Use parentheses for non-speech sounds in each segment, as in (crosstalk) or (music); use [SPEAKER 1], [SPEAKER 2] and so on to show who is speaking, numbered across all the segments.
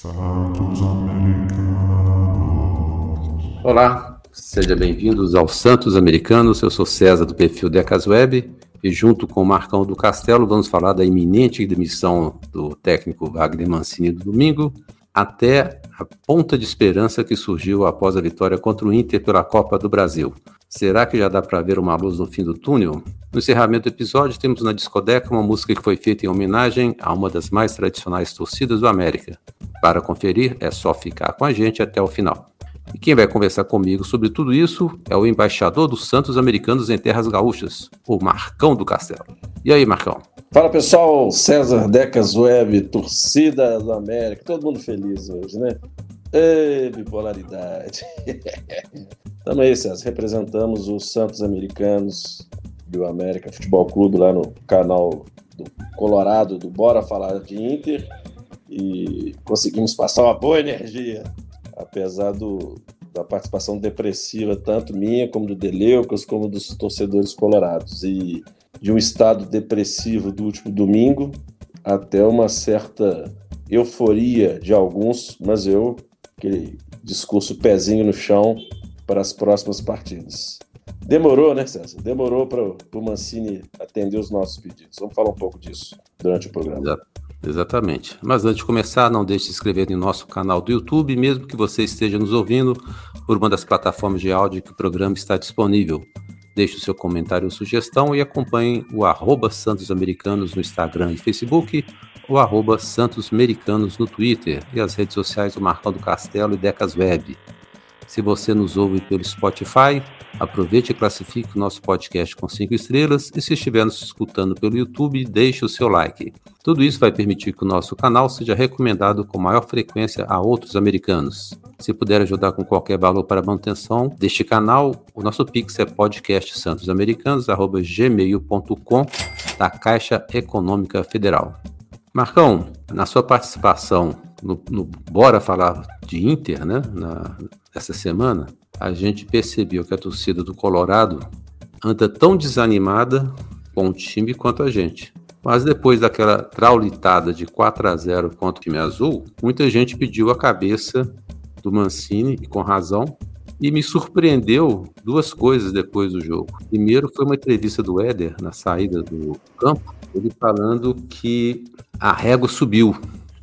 [SPEAKER 1] Santos Americanos.
[SPEAKER 2] Olá, sejam bem-vindos ao Santos Americanos. Eu sou César do perfil Decas Web e junto com o Marcão do Castelo vamos falar da iminente demissão do técnico Wagner Mancini do domingo até a ponta de esperança que surgiu após a vitória contra o Inter pela Copa do Brasil. Será que já dá para ver uma luz no fim do túnel? No encerramento do episódio, temos na discoteca uma música que foi feita em homenagem a uma das mais tradicionais torcidas do América. Para conferir, é só ficar com a gente até o final. E quem vai conversar comigo sobre tudo isso é o embaixador dos Santos Americanos em Terras Gaúchas, o Marcão do Castelo. E aí, Marcão?
[SPEAKER 3] Fala pessoal, César Decas Web, torcida do América, todo mundo feliz hoje, né? Ê, bipolaridade. (laughs) Tamo aí, César, representamos os Santos Americanos do América Futebol Clube lá no canal do Colorado do Bora Falar de Inter e conseguimos passar uma boa energia apesar do, da participação depressiva, tanto minha como do Deleucas, como dos torcedores colorados. E de um estado depressivo do último domingo até uma certa euforia de alguns, mas eu, aquele discurso pezinho no chão para as próximas partidas. Demorou, né, César? Demorou para o Mancini atender os nossos pedidos. Vamos falar um pouco disso durante o programa.
[SPEAKER 2] Exato. Exatamente. Mas antes de começar, não deixe de se inscrever em nosso canal do YouTube, mesmo que você esteja nos ouvindo por uma das plataformas de áudio que o programa está disponível. Deixe o seu comentário ou sugestão e acompanhe o arroba Santos Americanos no Instagram e Facebook, o arroba Santos Americanos no Twitter e as redes sociais do Marcão do Castelo e Decas Web. Se você nos ouve pelo Spotify, aproveite e classifique o nosso podcast com cinco estrelas e se estiver nos escutando pelo YouTube, deixe o seu like. Tudo isso vai permitir que o nosso canal seja recomendado com maior frequência a outros americanos. Se puder ajudar com qualquer valor para a manutenção deste canal, o nosso Pix é podcastsantosamericanos.gmail.com da Caixa Econômica Federal. Marcão, na sua participação no, no Bora Falar de Inter, né, na, essa semana, a gente percebeu que a torcida do Colorado anda tão desanimada com o time quanto a gente. Mas depois daquela traulitada de 4 a 0 contra o time azul, muita gente pediu a cabeça do Mancini, e com razão, e me surpreendeu duas coisas depois do jogo. Primeiro foi uma entrevista do Éder na saída do campo, ele falando que a régua subiu,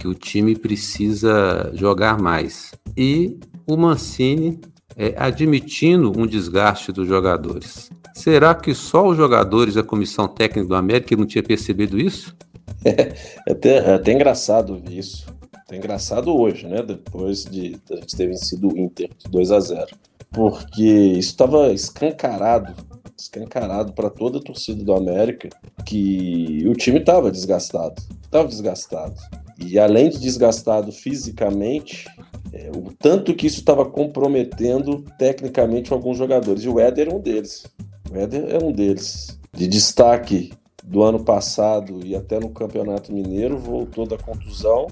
[SPEAKER 2] o time precisa jogar mais. E o Mancini é, admitindo um desgaste dos jogadores. Será que só os jogadores da comissão técnica do América não tinha percebido isso? (laughs)
[SPEAKER 3] É, até, é até engraçado ver isso. É engraçado hoje, né? Depois de a gente ter vencido o Inter 2 a 0 Porque isso estava escancarado escancarado para toda a torcida do América que o time estava desgastado. Estava desgastado. E além de desgastado fisicamente, é, o tanto que isso estava comprometendo tecnicamente alguns jogadores. E o Éder é um deles. O Éder é um deles. De destaque do ano passado e até no Campeonato Mineiro, voltou da contusão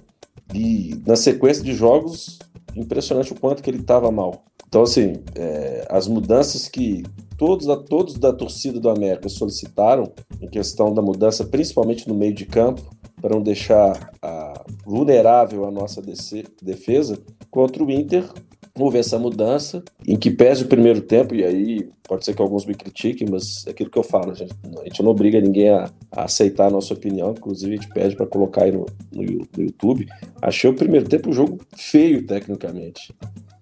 [SPEAKER 3] e na sequência de jogos, impressionante o quanto que ele estava mal. Então, assim, é, as mudanças que todos, todos da torcida do América solicitaram em questão da mudança, principalmente no meio de campo, para não deixar a, vulnerável a nossa defesa, contra o Inter houve essa mudança, em que pese o primeiro tempo, e aí pode ser que alguns me critiquem, mas é aquilo que eu falo, a gente, a gente não obriga ninguém a, a, aceitar a nossa opinião, inclusive a gente pede para colocar aí no, no, no, YouTube. Achei o primeiro tempo um jogo feio tecnicamente.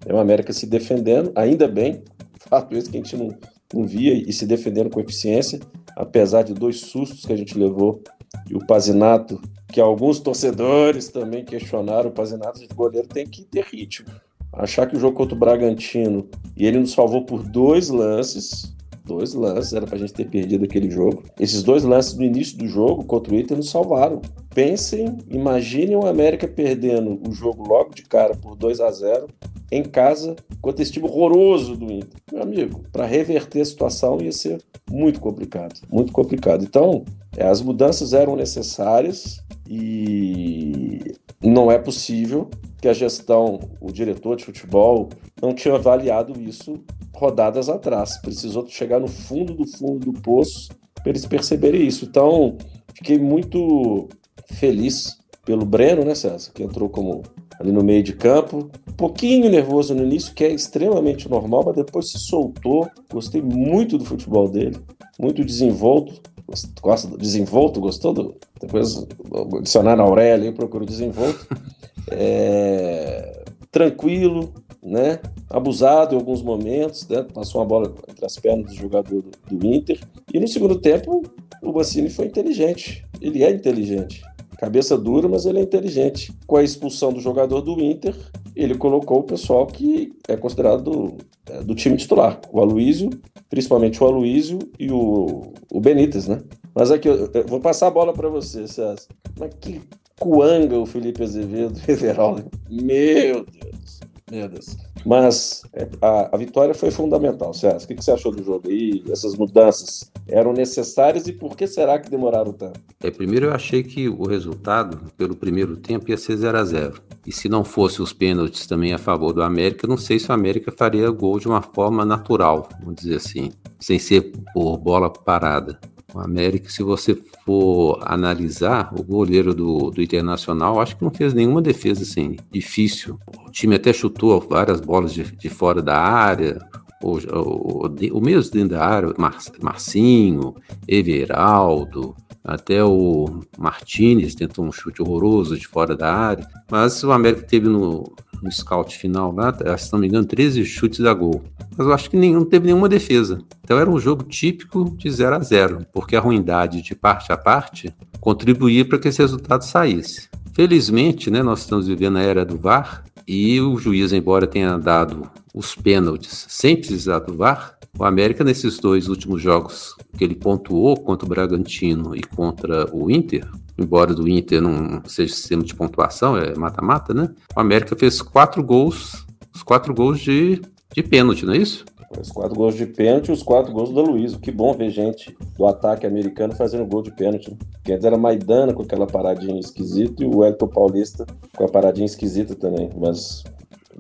[SPEAKER 3] É o América se defendendo, ainda bem, (laughs) fato esse que a gente não, não via, e se defendendo com eficiência, apesar de dois sustos que a gente levou e o Pazinato, que alguns torcedores também questionaram, o Pazinato de goleiro tem que ter ritmo. Achar que o jogo contra o Bragantino, e ele nos salvou por dois lances, dois lances, era pra gente ter perdido aquele jogo. Esses dois lances no início do jogo contra o Inter nos salvaram. Pensem, imaginem o América perdendo o jogo logo de cara por 2 a 0 em casa contra esse time horroroso do Inter. Meu amigo, para reverter a situação ia ser muito complicado, muito complicado. Então, é, as mudanças eram necessárias e não é possível que a gestão, o diretor de futebol, não tinha avaliado isso rodadas atrás. Precisou chegar no fundo do fundo do poço para eles perceberem isso. Então, fiquei muito feliz pelo Breno, né, César, que entrou como ali no meio de campo. Um pouquinho nervoso no início, que é extremamente normal, mas depois se soltou. Gostei muito do futebol dele, muito desenvolto. Gosta do desenvolto? Gostou do? Depois adicionar na Aurélia e procuro desenvolto. (laughs) É... Tranquilo, né? Abusado em alguns momentos, né? Passou uma bola entre as pernas do jogador do, do Inter. E no segundo tempo, o Bassini foi inteligente. Ele é inteligente. Cabeça dura, mas ele é inteligente. Com a expulsão do jogador do Inter, ele colocou o pessoal que é considerado do, é, do time titular. O Aloísio, principalmente o Aloísio e o, o Benítez, né? Mas aqui, eu, eu vou passar a bola para você, César. Mas que cuanga o Felipe Azevedo (laughs) Everaldo. Meu Deus. Meu Deus. Mas é, a, a, vitória foi fundamental, César. O que, que, você achou do jogo aí? Essas mudanças eram necessárias e por que será que demoraram tanto?
[SPEAKER 2] É, primeiro eu achei que o resultado, pelo primeiro tempo, ia ser 0 a 0 E se não fosse os pênaltis também a favor do América, não sei se o América faria gol de uma forma natural, vamos dizer assim, sem ser por bola parada. O América, se você for analisar, o goleiro do, do Internacional, acho que não fez nenhuma defesa assim, difícil. O time até chutou várias bolas de, de fora da área, o, o, o, mesmo dentro da área, Mar, Marcinho, Everaldo, até o Martinez tentou um chute horroroso de fora da área. Mas o América teve no, no scout final lá, se não me engano, 13 chutes a gol mas eu acho que nenhum, não teve nenhuma defesa. Então era um jogo típico de 0 a 0 porque a ruindade de parte a parte contribuía para que esse resultado saísse. Felizmente, né, nós estamos vivendo a era do VAR e o juiz, embora tenha dado os pênaltis sem precisar do VAR, o América, nesses dois últimos jogos que ele pontuou contra o Bragantino e contra o Inter, embora do Inter não seja sistema de pontuação, é mata-mata, né? O América fez quatro gols, os quatro gols de de pênalti, não é isso?
[SPEAKER 3] Os quatro gols de pênalti e os quatro gols do Luiz. Que bom ver gente do ataque americano fazendo gol de pênalti. Né? Porque antes era Maidana com aquela paradinha esquisita e o Elton Paulista com a paradinha esquisita também. Mas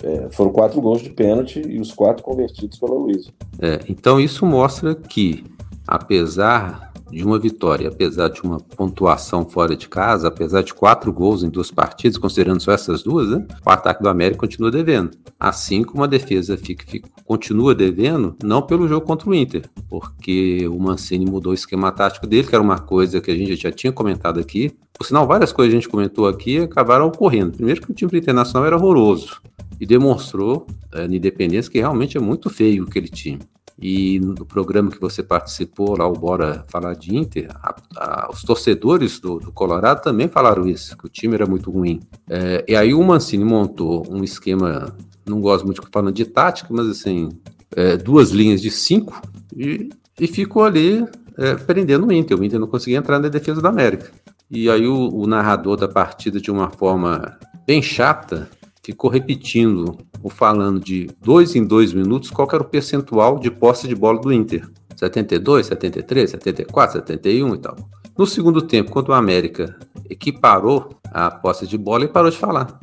[SPEAKER 3] é, foram quatro gols de pênalti e os quatro convertidos pelo Luiz.
[SPEAKER 2] É, então isso mostra que, apesar de uma vitória, apesar de uma pontuação fora de casa, apesar de quatro gols em duas partidas, considerando só essas duas, né, o ataque do América continua devendo. Assim como a defesa fica, fica, continua devendo, não pelo jogo contra o Inter, porque o Mancini mudou o esquema tático dele, que era uma coisa que a gente já tinha comentado aqui. Por sinal, várias coisas a gente comentou aqui acabaram ocorrendo. Primeiro que o time internacional era horroroso e demonstrou é, na Independência que realmente é muito feio aquele time. E no programa que você participou, lá o Bora falar de Inter, a, a, os torcedores do, do, Colorado também falaram isso, que o time era muito ruim. É, e aí o Mancini montou um esquema, não gosto muito de falando de tática, mas assim, é, duas linhas de cinco e, e ficou ali é, prendendo o Inter. O Inter não conseguia entrar na defesa da América. E aí o, o narrador da partida, de uma forma bem chata, ficou repetindo ou falando de dois em dois minutos qual era o percentual de posse de bola do Inter. 72, 73, 74, 71 e tal. No segundo tempo, quando o América equiparou a posse de bola, ele parou de falar.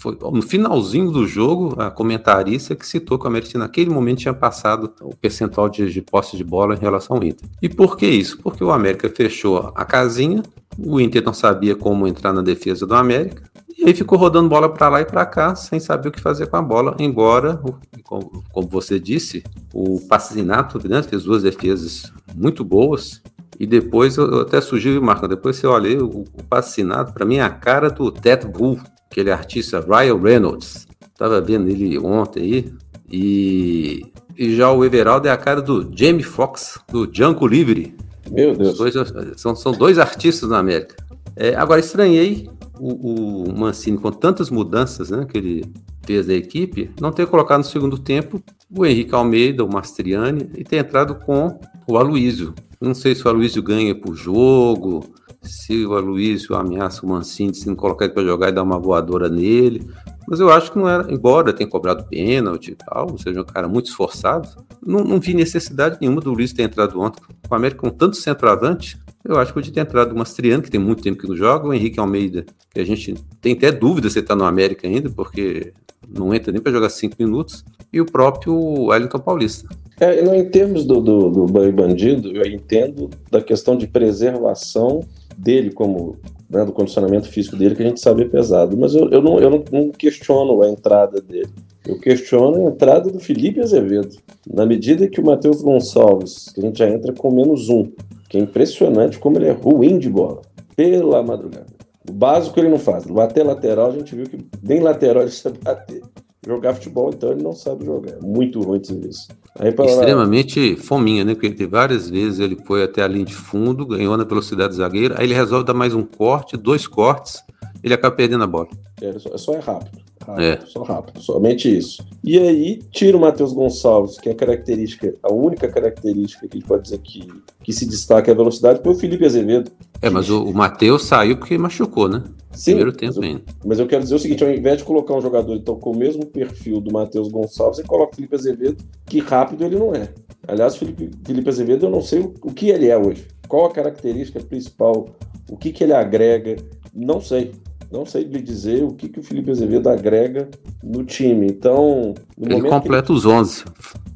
[SPEAKER 2] Foi no finalzinho do jogo, a comentarista que citou que o América naquele momento tinha passado o percentual de, de posse de bola em relação ao Inter. E por que isso? Porque o América fechou a casinha, o Inter não sabia como entrar na defesa do América, e aí ficou rodando bola para lá e para cá, sem saber o que fazer com a bola, embora, como você disse, o Passinato né, fez duas defesas muito boas, e depois eu até sugiro, Marco, depois você olha o, o Passinato, para mim é a cara do Ted Bull, aquele artista Ryan Reynolds. Tava vendo ele ontem aí, e, e já o Everaldo é a cara do Jamie Foxx, do Django Livre.
[SPEAKER 3] Meu Deus.
[SPEAKER 2] Dois, são, são dois artistas na América. É, agora, estranhei o, o, Mancini, com tantas mudanças né, que ele fez da equipe, não ter colocado no segundo tempo o Henrique Almeida, o Mastriani, e ter entrado com o Aloísio. Não sei se o Aloísio ganha por jogo, se o Aloísio ameaça o Mancini, se não colocar ele para jogar e dar uma voadora nele. Mas eu acho que não era, embora tenha cobrado pênalti e tal, ou seja, um cara muito esforçado, não, não vi necessidade nenhuma do Luiz ter entrado ontem. Com o América com tanto centroavante, eu acho que podia ter entrado o Mastriano, que tem muito tempo que não joga, o Henrique Almeida, que a gente tem até dúvida se ele está no América ainda, porque não entra nem para jogar cinco minutos, e o próprio Wellington Paulista.
[SPEAKER 3] É, não, em termos do, do, do bandido, eu entendo da questão de preservação dele como né, do condicionamento físico dele, que a gente sabe é pesado. Mas eu, eu, não, eu não, não questiono a entrada dele. Eu questiono a entrada do Felipe Azevedo. Na medida que o Matheus Gonçalves, que a gente já entra com menos um, que é impressionante como ele é ruim de bola, pela madrugada. O básico ele não faz. Bater lateral, a gente viu que nem lateral ele sabe bater. Jogar futebol, então, ele não sabe jogar. É muito ruim de serviço.
[SPEAKER 2] Aí, pra... Extremamente fominha, né? Porque várias vezes ele foi até a linha de fundo, ganhou na velocidade do zagueiro, aí ele resolve dar mais um corte, dois cortes, ele acaba perdendo a bola.
[SPEAKER 3] É, só é rápido. Rápido é. Só rápido, somente isso. E aí, tira o Matheus Gonçalves, que é a característica, a única característica que a gente pode dizer que, que se destaca é a velocidade, foi o Felipe Azevedo.
[SPEAKER 2] É, mas o, o Matheus saiu porque machucou, né?
[SPEAKER 3] Sim, Primeiro tempo mas eu, mas eu quero dizer o seguinte: ao invés de colocar um jogador então, com o mesmo perfil do Matheus Gonçalves, você coloca o Felipe Azevedo, que rápido ele não é. Aliás, o Felipe, Felipe Azevedo, eu não sei o, o que ele é hoje. Qual a característica principal? O que, que ele agrega? Não sei. Não sei lhe dizer o que, que o Felipe Azevedo agrega no time. Então.
[SPEAKER 2] Ele completa ele... os 11.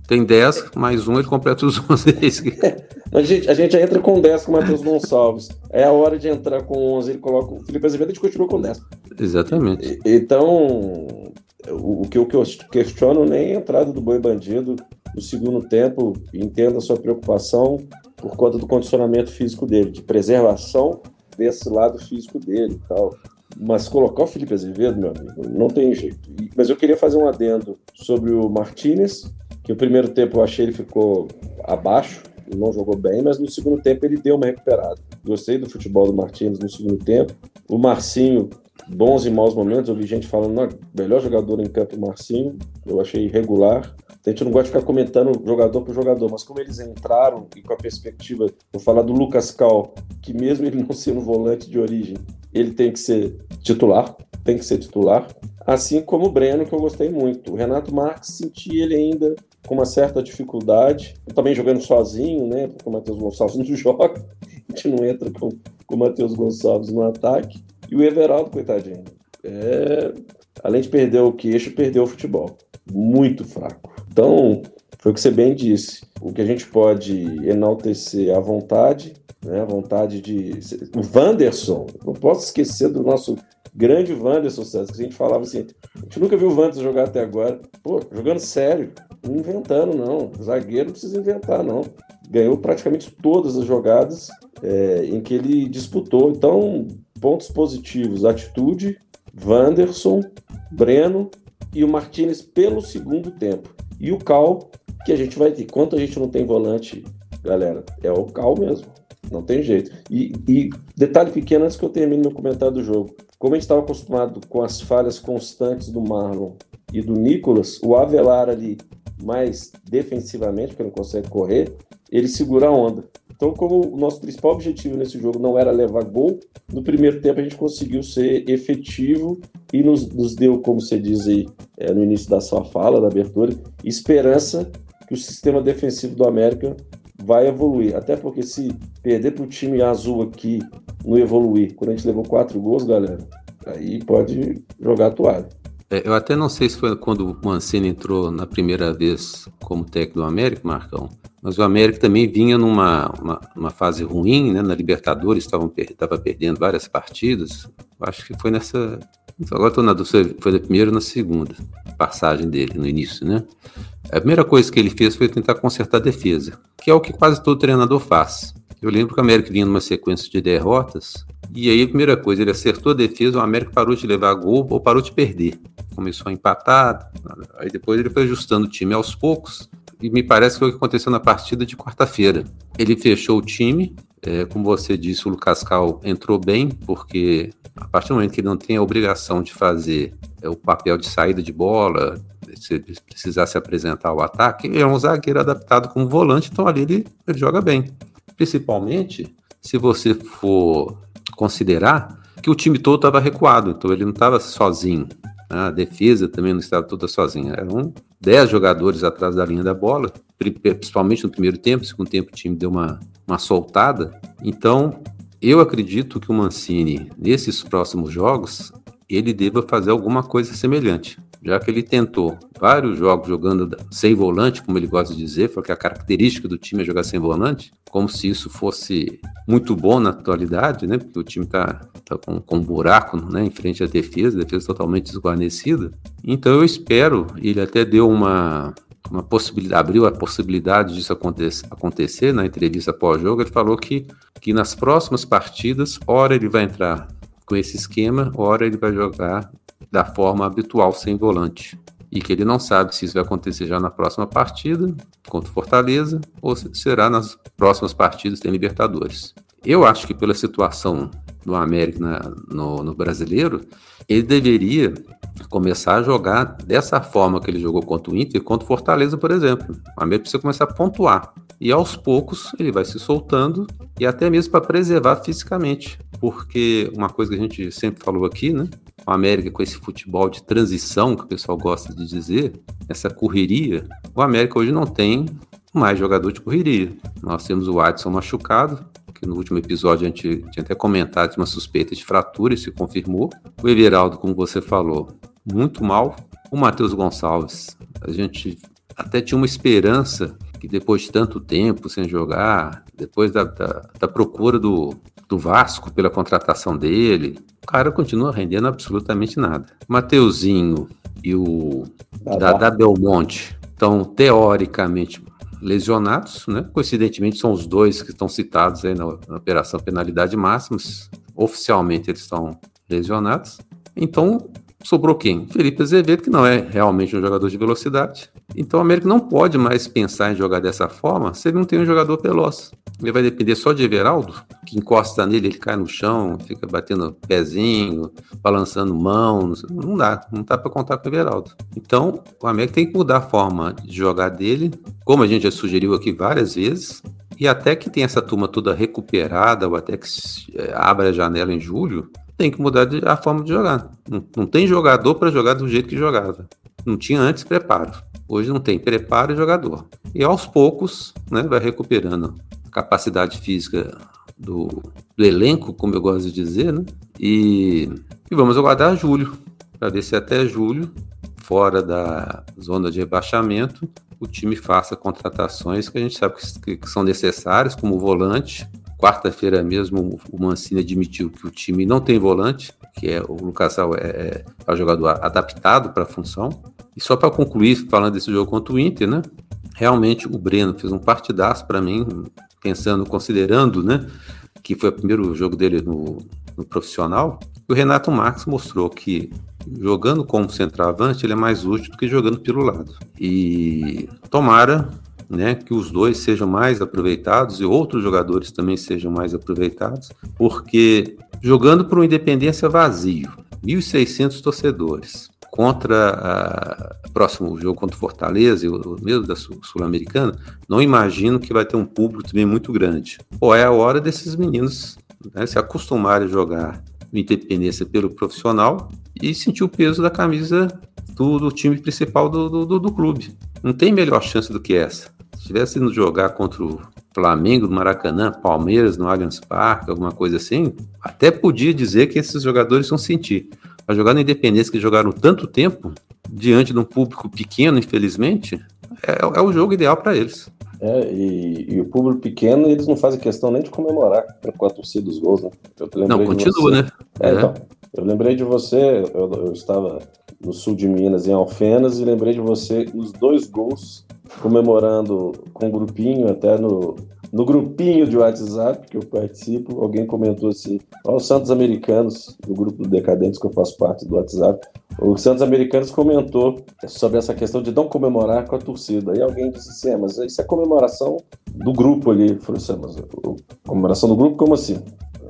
[SPEAKER 2] Tem 10, mais um, ele completa os 11.
[SPEAKER 3] é, a, (laughs) gente, a gente entra com 10 com o Matheus Gonçalves. É a hora de entrar com 11, ele coloca o Felipe Azevedo, a gente continua com 10.
[SPEAKER 2] Exatamente.
[SPEAKER 3] Então, o, o que eu questiono nem a entrada do Boi Bandido no segundo tempo, entendo a sua preocupação por conta do condicionamento físico dele, de preservação desse lado físico dele e tal. Mas colocar o Felipe Azevedo, meu amigo, não tem jeito. Mas eu queria fazer um adendo sobre o Martinez, que o primeiro tempo eu achei ele ficou abaixo, não jogou bem, mas no segundo tempo ele deu uma recuperada. Gostei do futebol do Martins no segundo tempo. O Marcinho, bons e maus momentos, eu vi gente falando, não, melhor jogador em campo, o Marcinho, eu achei irregular. A gente não gosta de ficar comentando jogador por jogador, mas como eles entraram e com a perspectiva, vou falar do Lucas Cal, que mesmo ele (laughs) não sendo volante de origem, ele tem que ser titular, tem que ser titular. Assim como o Breno, que eu gostei muito. O Renato Marques senti ele ainda com uma certa dificuldade, também jogando sozinho, né? Porque o Matheus Gonçalves não (laughs) joga, a gente não entra com, com o Matheus Gonçalves no ataque. E o Everaldo, coitadinho, é, além de perder o queixo, perdeu o futebol. Muito fraco. Então, foi o que você bem disse. O que a gente pode enaltecer à vontade, né? Vontade de. O Wanderson, não posso esquecer do nosso grande Wanderson César, que a gente falava assim, a gente nunca viu o Wanderson jogar até agora. Pô, jogando sério, não inventando, não. Zagueiro não precisa inventar, não. Ganhou praticamente todas as jogadas é, em que ele disputou. Então, pontos positivos: atitude, Wanderson, Breno e o Martinez pelo segundo tempo. E o Cal, que a gente vai ter. Quanto a gente não tem volante, galera, é o Cal mesmo. Não tem jeito. E, e, detalhe pequeno antes que eu termine meu comentário do jogo. Como a gente estava acostumado com as falhas constantes do Marlon e do Nicolas, o Avelar ali, mais defensivamente, porque não consegue correr, ele segura a onda. Então, como o nosso principal objetivo nesse jogo não era levar gol, no primeiro tempo a gente conseguiu ser efetivo e nos, nos deu, como você diz aí é, no início da sua fala, da abertura, esperança que o sistema defensivo do América vai evoluir. Até porque se perder para o time azul aqui não evoluir, quando a gente levou quatro gols, galera, aí pode jogar a toalha.
[SPEAKER 2] É, eu até não sei se foi quando o Mancini entrou na primeira vez como técnico do América, Marcão, mas o América também vinha numa uma, uma fase ruim, né? Na Libertadores estava per, perdendo várias partidas. Acho que foi nessa. Agora estou na dúvida, foi na primeira ou na segunda passagem dele, no início, né? A primeira coisa que ele fez foi tentar consertar a defesa, que é o que quase todo treinador faz. Eu lembro que o América vinha numa sequência de derrotas, e aí a primeira coisa, ele acertou a defesa, o América parou de levar gol ou parou de perder. Começou a empatar, aí depois ele foi ajustando o time aos poucos, e me parece que foi o que aconteceu na partida de quarta-feira. Ele fechou o time, é, como você disse, o Lucas Cal entrou bem, porque a partir do momento que ele não tem a obrigação de fazer é, o papel de saída de bola, se precisar se apresentar ao ataque, ele é um zagueiro adaptado como volante, então ali ele, ele joga bem. Principalmente se você for considerar que o time todo estava recuado, então ele não estava sozinho. Né? A defesa também não estava toda sozinha. Eram 10 jogadores atrás da linha da bola, principalmente no primeiro tempo. No segundo tempo o time deu uma, uma soltada. Então, eu acredito que o Mancini, nesses próximos jogos, ele deva fazer alguma coisa semelhante. Já que ele tentou vários jogos jogando sem volante, como ele gosta de dizer, porque a característica do time é jogar sem volante, como se isso fosse muito bom na atualidade, né? Porque o time tá, tá com, com um buraco né, em frente à defesa, defesa totalmente desguarnecida. Então eu espero, ele até deu uma, uma possibilidade, abriu a possibilidade disso acontecer, acontecer na entrevista pós-jogo. Ele falou que, que nas próximas partidas, hora ele vai entrar com esse esquema, hora ele vai jogar da forma habitual, sem volante. E que ele não sabe se isso vai acontecer já na próxima partida contra o Fortaleza ou se será nas próximas partidas da Libertadores. Eu acho que pela situação do América na, no, no brasileiro, ele deveria começar a jogar dessa forma que ele jogou contra o Inter, contra o Fortaleza, por exemplo. O América precisa começar a pontuar. E aos poucos ele vai se soltando e até mesmo para preservar fisicamente. Porque uma coisa que a gente sempre falou aqui, né? O América com esse futebol de transição que o pessoal gosta de dizer, essa correria, o América hoje não tem mais jogador de correria. Nós temos o Adson machucado, que no último episódio a gente tinha até comentado de uma suspeita de fratura e se confirmou. O Everaldo, como você falou, muito mal. O Matheus Gonçalves, a gente até tinha uma esperança que depois de tanto tempo sem jogar, depois da, da, da procura do, do Vasco pela contratação dele, o cara continua rendendo absolutamente nada. Mateuzinho e o Dada Belmonte estão teoricamente lesionados, né? Coincidentemente são os dois que estão citados aí na, na operação penalidade máximas. Oficialmente eles estão lesionados. Então sobrou quem? Felipe Azevedo, que não é realmente um jogador de velocidade. Então o América não pode mais pensar em jogar dessa forma se ele não tem um jogador veloz. Ele vai depender só de Everaldo, que encosta nele, ele cai no chão, fica batendo pezinho, balançando mão. Não dá, não dá para contar com o Everaldo. Então o América tem que mudar a forma de jogar dele, como a gente já sugeriu aqui várias vezes. E até que tem essa turma toda recuperada, ou até que é, abra a janela em julho, tem que mudar a forma de jogar. Não, não tem jogador para jogar do jeito que jogava. Não tinha antes preparo. Hoje não tem preparo e jogador. E aos poucos, né, vai recuperando a capacidade física do, do elenco, como eu gosto de dizer, né? E, e vamos aguardar julho, para ver se até julho, fora da zona de rebaixamento, o time faça contratações que a gente sabe que, que são necessárias, como o volante, Quarta-feira mesmo o Mancini admitiu que o time não tem volante, que é o Lucas é, é, é o jogador adaptado para a função. E só para concluir, falando desse jogo contra o Inter, né? Realmente o Breno fez um partidaço para mim, pensando, considerando, né? Que foi o primeiro jogo dele no, no profissional. E o Renato Marques mostrou que jogando como centroavante ele é mais útil do que jogando pelo lado. E tomara né, que os dois sejam mais aproveitados e outros jogadores também sejam mais aproveitados, porque jogando para o Independência vazio, 1.600 torcedores, contra o próximo jogo contra o Fortaleza, o mesmo da Sul-Americana, não imagino que vai ter um público também muito grande. Ou é a hora desses meninos né, se acostumarem a jogar no Independência pelo profissional e sentir o peso da camisa do, do time principal do, do, do, clube. Não tem melhor chance do que essa. Se tivesse indo jogar contra o Flamengo no Maracanã, Palmeiras no Allianz Parque, alguma coisa assim, até podia dizer que esses jogadores vão sentir. Mas jogar na Independência que jogaram tanto tempo, diante de um público pequeno, infelizmente, é, é o jogo ideal para eles.
[SPEAKER 3] É, e, e, o público pequeno, eles não fazem questão nem de comemorar com a torcida dos gols, né?
[SPEAKER 2] não, continua, né?
[SPEAKER 3] É, é. Então, eu lembrei de você, eu, eu, estava no sul de Minas, em Alfenas, e lembrei de você os dois gols comemorando com um grupinho, até no, no grupinho de WhatsApp que eu participo, alguém comentou assim: Ó, os Santos Americanos, do grupo do Decadentes que eu faço parte do WhatsApp, o Santos Americanos comentou sobre essa questão de não comemorar com a torcida. Aí alguém disse assim: é, mas isso é comemoração do grupo ali. Eu falei assim, mas comemoração do grupo, como assim?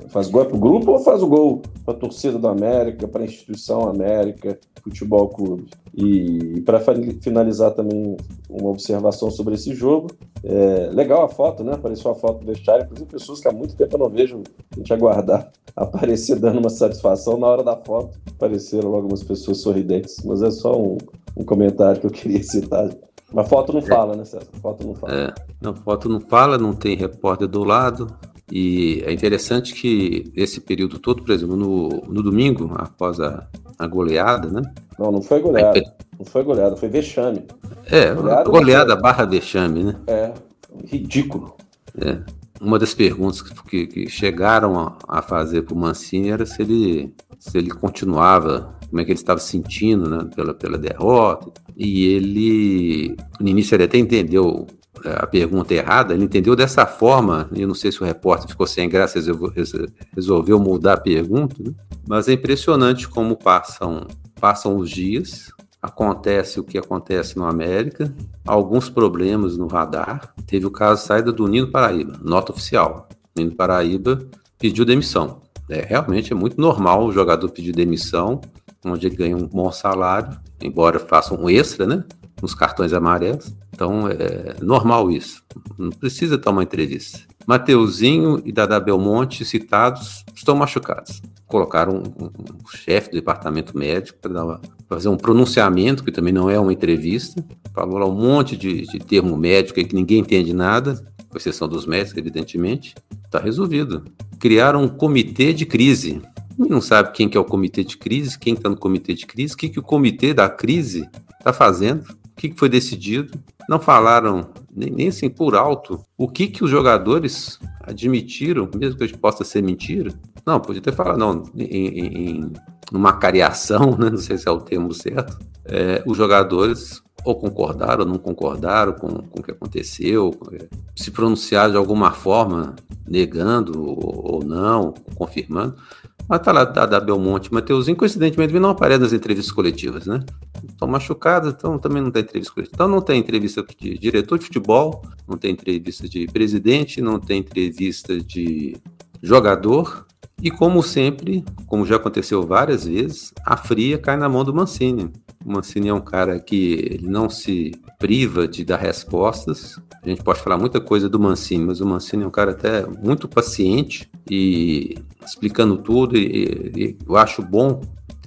[SPEAKER 3] Faz gol para o grupo ou faz o gol para a torcida do América, para a instituição América Futebol Clube? E para finalizar também uma observação sobre esse jogo, é legal a foto, né? Apareceu a foto do vestiário, inclusive pessoas que há muito tempo eu não vejo a gente aguardar (laughs) aparecer dando uma satisfação na hora da foto. Apareceram algumas pessoas sorridentes, mas é só um, um comentário que eu queria citar. Mas foto não fala, né, César? Foto não fala.
[SPEAKER 2] É, não, foto não fala, não tem repórter do lado, e é interessante que esse período todo, por exemplo, no, no domingo, após a, a goleada, né?
[SPEAKER 3] Não, não foi goleada. Não foi goleada, foi vexame.
[SPEAKER 2] É, goleada, goleada barra vexame, né?
[SPEAKER 3] É, ridículo.
[SPEAKER 2] É. Uma das perguntas que, que chegaram a, a fazer para o Mancini era se ele, se ele continuava, como é que ele estava sentindo né, pela, pela derrota. E ele, no início, ele até entendeu a pergunta errada, ele entendeu dessa forma, eu não sei se o repórter ficou sem graça, resolveu mudar a pergunta, né? mas é impressionante como passam, passam os dias, acontece o que acontece no América, alguns problemas no radar. Teve o caso saída do Nino Paraíba, nota oficial. Nino Paraíba pediu demissão. É, realmente é muito normal o jogador pedir demissão, onde ele ganha um bom salário, embora faça um extra, né? Nos cartões amarelos. Então é normal isso. Não precisa tomar entrevista. Mateuzinho e Dada Belmonte, citados, estão machucados colocaram um, um, um chefe do departamento médico para fazer um pronunciamento, que também não é uma entrevista, falou lá um monte de, de termo médico aí que ninguém entende nada, com exceção dos médicos, evidentemente, está resolvido. Criaram um comitê de crise. Não sabe quem que é o comitê de crise, quem está no comitê de crise, o que, que o comitê da crise está fazendo, o que, foi decidido. Não falaram nem, nem assim por alto o que, que os jogadores admitiram, mesmo que possa ser mentira, não, podia ter falado, não, em, em uma cariação, (laughs) né, não sei se é o termo certo, é, os jogadores ou concordaram ou não concordaram com, com o que aconteceu, se pronunciaram de alguma forma, negando ou, não, confirmando. Mas tá lá da, da Belmonte, Mateuzinho, coincidentemente, não aparece nas entrevistas coletivas, né? Estão machucados, então também não tem entrevista coletiva. Então não tem entrevista de diretor de futebol, não tem entrevista de presidente, não tem entrevista de jogador, e como sempre, como já aconteceu várias vezes, a fria cai na mão do Mancini. O Mancini é um cara que não se priva de dar respostas. A gente pode falar muita coisa do Mancini, mas o Mancini é um cara até muito paciente e explicando tudo. E, e eu acho bom,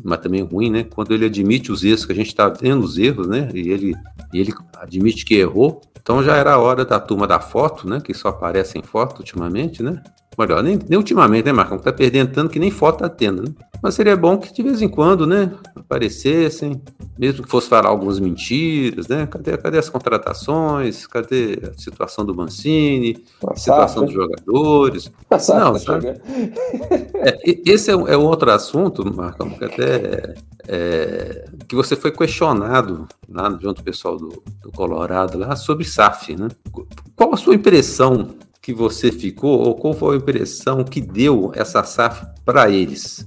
[SPEAKER 2] mas também ruim, né? Quando ele admite os erros, que a gente está vendo os erros, né? E ele, e ele admite que errou. Então já era a hora da turma da foto, né? Que só aparece em foto ultimamente, né? Melhor, nem, nem ultimamente, né, Marcão? Tá perdendo tanto que nem foto tá tendo, né? Mas seria bom que de vez em quando, né, aparecessem, mesmo que fosse falar algumas mentiras, né? Cadê, cadê as contratações? Cadê a situação do Mancini? A situação dos jogadores? Não, sabe? É, esse é, é outro assunto, Marcão, que até é, que você foi questionado lá junto com o pessoal do, do Colorado lá sobre SAF, né? Qual a sua impressão que você ficou, ou qual foi a impressão que deu essa SAF para eles?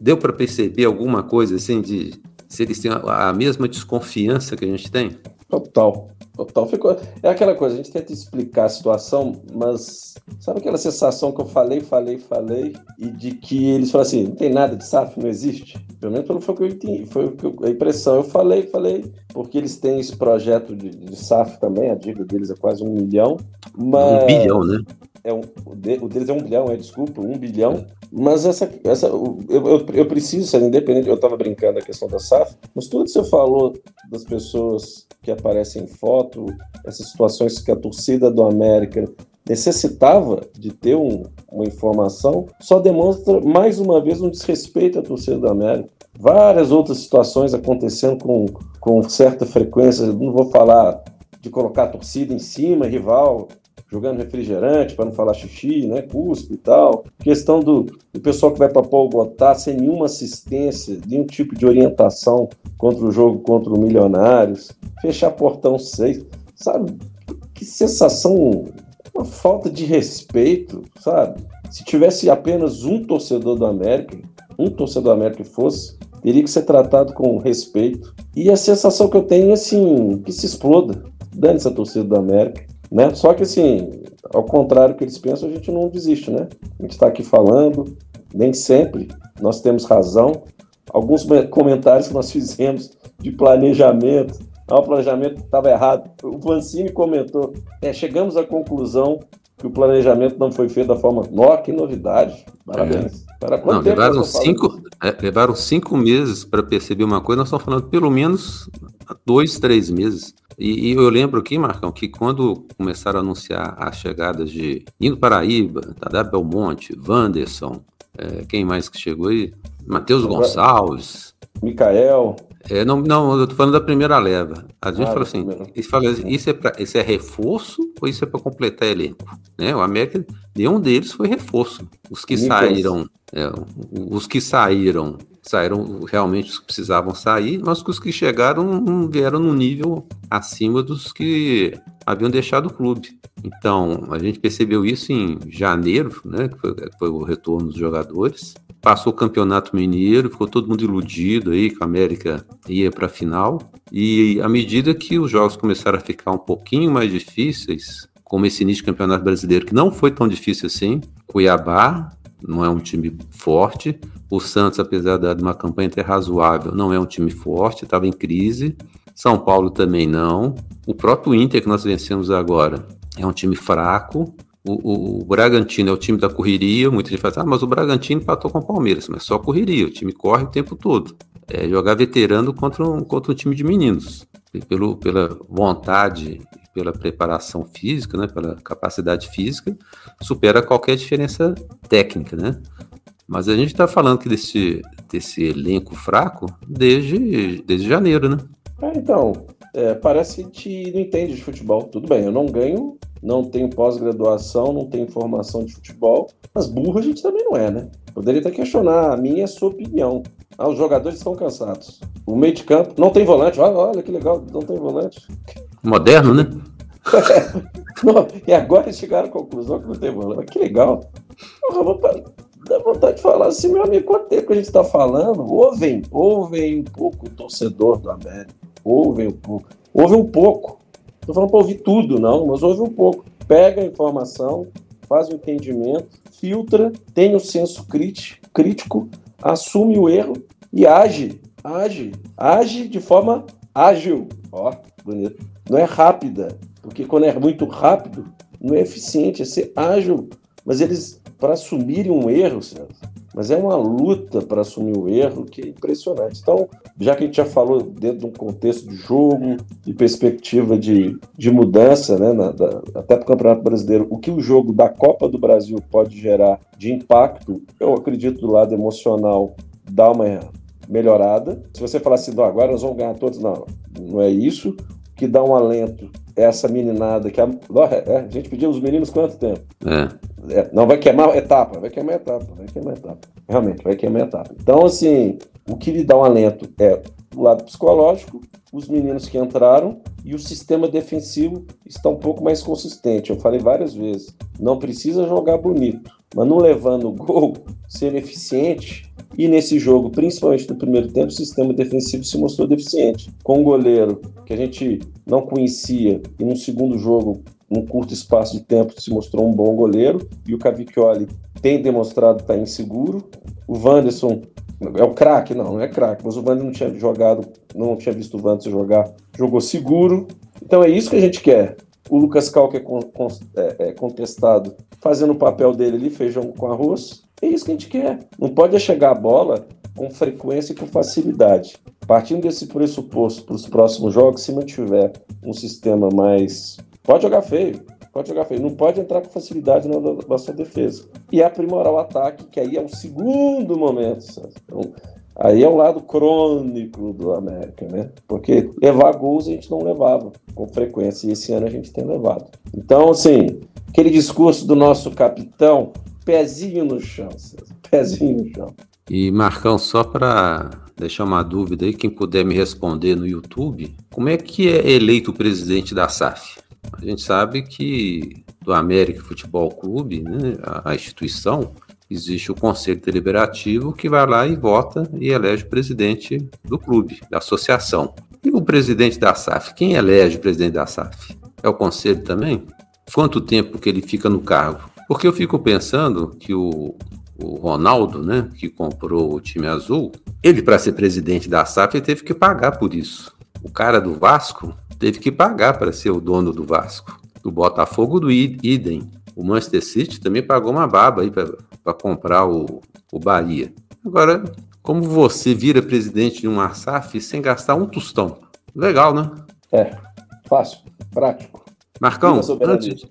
[SPEAKER 2] Deu para perceber alguma coisa assim de se eles têm a mesma desconfiança que a gente tem?
[SPEAKER 3] Total, total. Ficou... É aquela coisa, a gente tenta explicar a situação, mas sabe aquela sensação que eu falei, falei, falei, e de que eles falam assim, não tem nada de SAF, não existe? Pelo menos foi o que eu entendi, foi a impressão. Eu falei, falei, porque eles têm esse projeto de, de SAF também, a dívida deles é quase um milhão, mas...
[SPEAKER 2] Um bilhão, né?
[SPEAKER 3] É um, o deles é um bilhão, é, desculpa, um bilhão. Mas essa, essa eu, eu, eu preciso ser independente. Eu estava brincando da questão da SAF, mas tudo que você falou das pessoas que aparecem em foto, essas situações que a torcida do América necessitava de ter um, uma informação, só demonstra mais uma vez um desrespeito à torcida do América. Várias outras situações acontecendo com, com certa frequência, não vou falar de colocar a torcida em cima, rival, jogando refrigerante, para não falar xixi, né, cuspe e tal. Questão do, do pessoal que vai para Bogotá sem nenhuma assistência, nenhum tipo de orientação contra o jogo contra o Milionários, fechar portão 6, sabe? Que sensação, uma falta de respeito, sabe? Se tivesse apenas um torcedor do América, um torcedor do América fosse, teria que ser tratado com respeito. E a sensação que eu tenho é assim, que se exploda. Dane essa torcida do América. Né? Só que assim, ao contrário do que eles pensam, a gente não desiste, né? A gente está aqui falando, nem sempre nós temos razão. Alguns comentários que nós (laughs) fizemos de planejamento, ah, o planejamento estava errado. O Vancini comentou, é, chegamos à conclusão que o planejamento não foi feito da forma. Nossa, que novidade! Parabéns. É.
[SPEAKER 2] Para quanto não, tempo levaram cinco, é, levaram cinco meses para perceber uma coisa, nós estamos falando pelo menos dois, três meses. E, e, eu lembro aqui, Marcão, que quando começaram a anunciar as chegadas de Nino Paraíba, Tadá Belmonte, Wanderson, é, quem mais que chegou aí? Matheus Gonçalves.
[SPEAKER 3] Micael.
[SPEAKER 2] É, não, não, eu tô falando da primeira leva. A gente
[SPEAKER 3] Ah,
[SPEAKER 2] fala assim, fala assim, isso, é pra, isso é reforço ou isso é para completar elenco? Né? O América, nenhum deles foi reforço. Os que saíram, é, os que saíram, saíram realmente os que precisavam sair, mas os que chegaram vieram no nível acima dos que haviam deixado o clube. Então, a gente percebeu isso em janeiro, né, que foi, que foi o retorno dos jogadores. Passou o Campeonato Mineiro, ficou todo mundo iludido aí que a América ia para a final. E à medida que os jogos começaram a ficar um pouquinho mais difíceis, como esse início de Campeonato Brasileiro, que não foi tão difícil assim, Cuiabá não é um time forte, o Santos, apesar de uma campanha até razoável, não é um time forte, estava em crise. São Paulo também não. O próprio Inter que nós vencemos agora é um time fraco. O, o, o Bragantino é o time da correria. Muita gente fala, assim, ah, mas o Bragantino empatou com o Palmeiras, mas só correria. O time corre o tempo todo. É jogar veterano contra um, contra um time de meninos. Pelo, pela vontade, pela preparação física, né, pela capacidade física, supera qualquer diferença técnica, né? Mas a gente está falando que desse, desse elenco fraco desde, desde janeiro, né?
[SPEAKER 3] Ah, então, é, parece que a gente não entende de futebol. Tudo bem, eu não ganho, não tenho pós-graduação, não tenho formação de futebol, mas burro a gente também não é, né? Poderia até questionar a minha e a sua opinião. Ah, os jogadores estão cansados. O meio de campo não tem volante. Olha, olha que legal, não tem volante.
[SPEAKER 2] Moderno, né? (laughs)
[SPEAKER 3] Não, e agora chegaram à conclusão que não tem volante. Mas que legal. Dá vontade de falar assim, meu amigo, quanto tempo que a gente está falando? Ouvem, ouvem um pouco o torcedor do América. Ouvem um pouco. Ouvem um pouco. Não falando para ouvir tudo, não, mas ouve um pouco. Pega a informação, faz o entendimento, filtra, tem o senso crítico, crítico, assume o erro e age. Age. Age de forma ágil. Ó, bonito. Não é rápida, porque quando é muito rápido, não é eficiente, é ser ágil. Mas eles, para assumirem um erro, Celso, mas é uma luta para assumir o erro que é impressionante. Então, já que a gente já falou dentro de um contexto de jogo, de perspectiva de, de mudança, né, na- da- até para o Campeonato Brasileiro, o que o jogo da Copa do Brasil pode gerar de impacto, eu acredito do lado emocional dá uma melhorada. Se você falar assim, agora nós vamos ganhar todos, não, não é isso. O que dá um alento é essa meninada que a, é, a gente pediu os meninos quanto tempo?
[SPEAKER 2] É.
[SPEAKER 3] É, não vai queimar etapa, vai queimar etapa, vai queimar etapa. Realmente, vai queimar etapa. Então, assim, o que lhe dá um alento é o lado psicológico, os meninos que entraram e o sistema defensivo está um pouco mais consistente. Eu falei várias vezes, não precisa jogar bonito, mas não levando o gol, ser eficiente. E nesse jogo, principalmente no primeiro tempo, o sistema defensivo se mostrou deficiente. Com um goleiro que a gente não conhecia e no segundo jogo num curto espaço de tempo se mostrou um bom goleiro e o Cavicchioli tem demonstrado estar inseguro. O Wanderson é o craque? Não, não é craque, mas o Wanderson não tinha jogado, não tinha visto o Wanderson jogar, jogou seguro. Então é isso que a gente quer. O Lucas Cal, que é, é- é contestado, fazendo o papel dele ali, feijão com arroz. É isso que a gente quer. Não pode é chegar a bola com frequência e com facilidade. Partindo desse pressuposto para os próximos jogos, se mantiver um sistema mais. Pode jogar feio, pode jogar feio. Não pode entrar com facilidade na, na sua defesa. E aprimorar o ataque, que aí é um segundo momento. César. Então, aí é o lado crônico do América, né? Porque levar gols a gente não levava com frequência, e esse ano a gente tem levado. Então, assim, aquele discurso do nosso capitão, pezinho no chão, César, (laughs) pezinho no chão.
[SPEAKER 2] E Marcão, só para deixar uma dúvida aí, quem puder me responder no YouTube, como é que é eleito o presidente da SAF? A gente sabe que do América Futebol Clube, né, a, a instituição, existe o conselho deliberativo que vai lá e vota e elege o presidente do clube, da associação. E o presidente da SAF, quem elege o presidente da SAF? É o conselho também? Quanto tempo que ele fica no cargo? Porque eu fico pensando que o, o Ronaldo, né, que comprou o time azul, ele para ser presidente da SAF ele teve que pagar por isso. O cara do Vasco teve que pagar para ser o dono do Vasco. Do Botafogo do idem. O Manchester City também pagou uma baba aí para comprar o, o Bahia. Agora, como você vira presidente de uma SAF sem gastar um tostão? Legal, né?
[SPEAKER 3] É, fácil, prático.
[SPEAKER 2] Marcão, antes,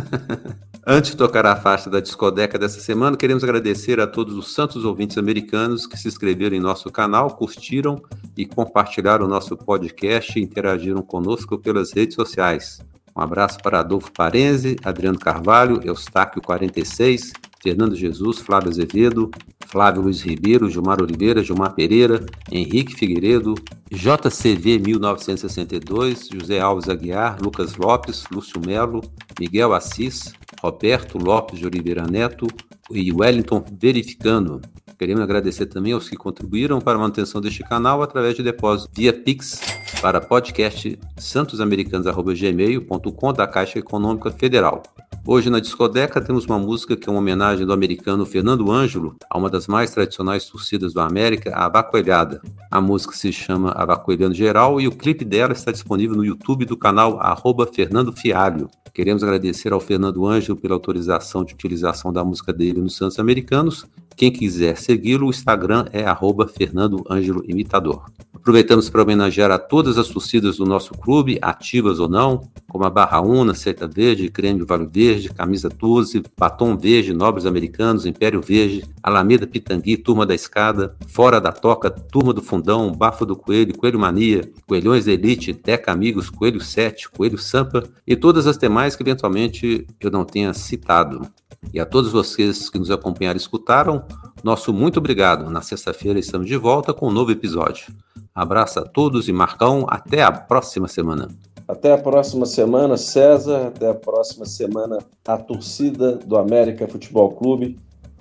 [SPEAKER 2] (laughs) Antes de tocar a faixa da discodeca dessa semana, queremos agradecer a todos os santos ouvintes americanos que se inscreveram em nosso canal, curtiram e compartilharam o nosso podcast e interagiram conosco pelas redes sociais. Um abraço para Adolfo Parenze, Adriano Carvalho, Eustáquio46, Fernando Jesus, Flávio Azevedo, Flávio Luiz Ribeiro, Gilmar Oliveira, Gilmar Pereira, Henrique Figueiredo, JCV 1962, José Alves Aguiar, Lucas Lopes, Lúcio Melo, Miguel Assis, Roberto Lopes de Oliveira Neto e Wellington Verificando. Queremos agradecer também aos que contribuíram para a manutenção deste canal através de depósito via Pix para podcast santosamericanos.gmail.com da Caixa Econômica Federal. Hoje na discoteca temos uma música que é uma homenagem do americano Fernando Ângelo a uma das mais tradicionais torcidas do América, a Avacoelhada. A música se chama Avacoelhando Geral e o clipe dela está disponível no YouTube do canal arroba Fernando Fialho. Queremos agradecer ao Fernando Ângelo pela autorização de utilização da música dele nos Santos Americanos. Quem quiser segui-lo, o Instagram é arroba Fernando Ângelo Imitador. Aproveitamos para homenagear a todas as torcidas do nosso clube, ativas ou não, como a Barra Una, Seta Verde, Creme Vale Verde, Camisa 12, Batom Verde, Nobres Americanos, Império Verde, Alameda Pitangui, Turma da Escada, Fora da Toca, Turma do Fundão, Bafo do Coelho, Coelho Mania, Coelhões Elite, Teca Amigos, Coelho 7, Coelho Sampa e todas as demais que eventualmente eu não tenha citado. E a todos vocês que nos acompanharam e escutaram, nosso muito obrigado. Na sexta-feira estamos de volta com um novo episódio. Abraço a todos e Marcão, até a próxima semana.
[SPEAKER 3] Até a próxima semana, César. Até a próxima semana, a torcida do América Futebol Clube.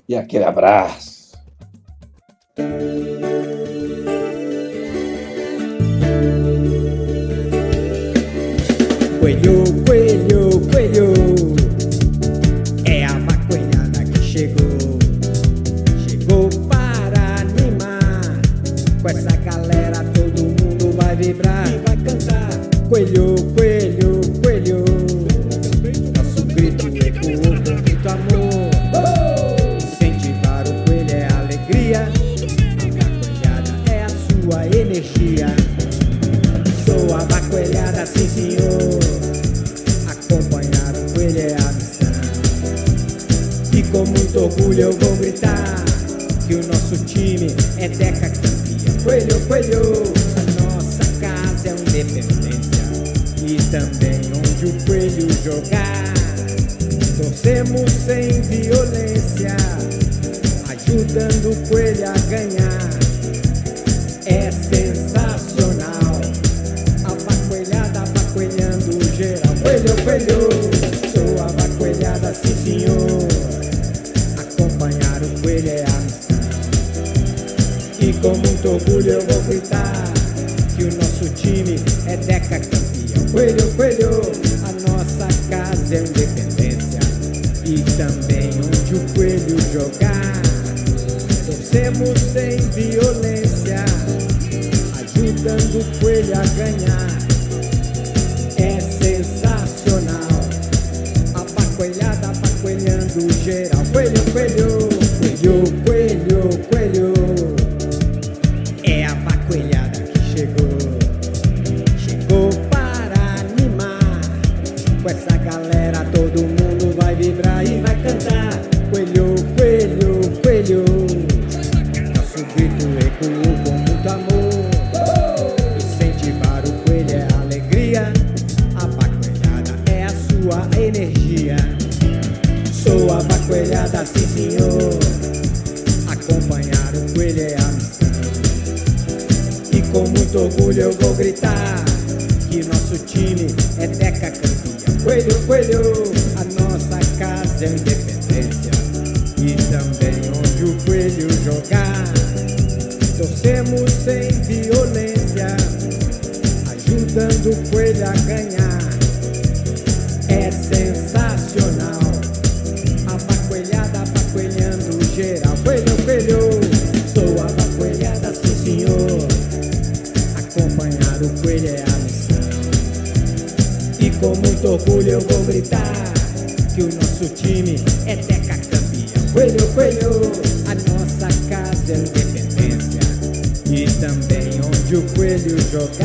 [SPEAKER 3] E aquele abraço.
[SPEAKER 4] Coelho, coelho, coelho. Chegou. Chegou para animar. Com essa galera todo mundo vai vibrar e vai cantar. Coelho, coelho, coelho. Nosso grito ecoou com muito amor. Incentivar o coelho é alegria. A é a sua energia. Sou a maconhada, sim senhor. Acompanhar o coelho é a com muito orgulho eu vou gritar que o nosso time é Deca campeão. Coelho, coelho, a nossa casa é uma independência e também onde o coelho jogar. Torcemos sem violência, ajudando o coelho a ganhar. Torcemos sem violência, ajudando o coelho a ganhar. É sensacional. A pacoelhada pacoelhando geral. Coelho, coelho, coelho, coelho, que o nosso time é Deca campeão. Coelho, coelho, a nossa casa é independência. E também onde o coelho jogar.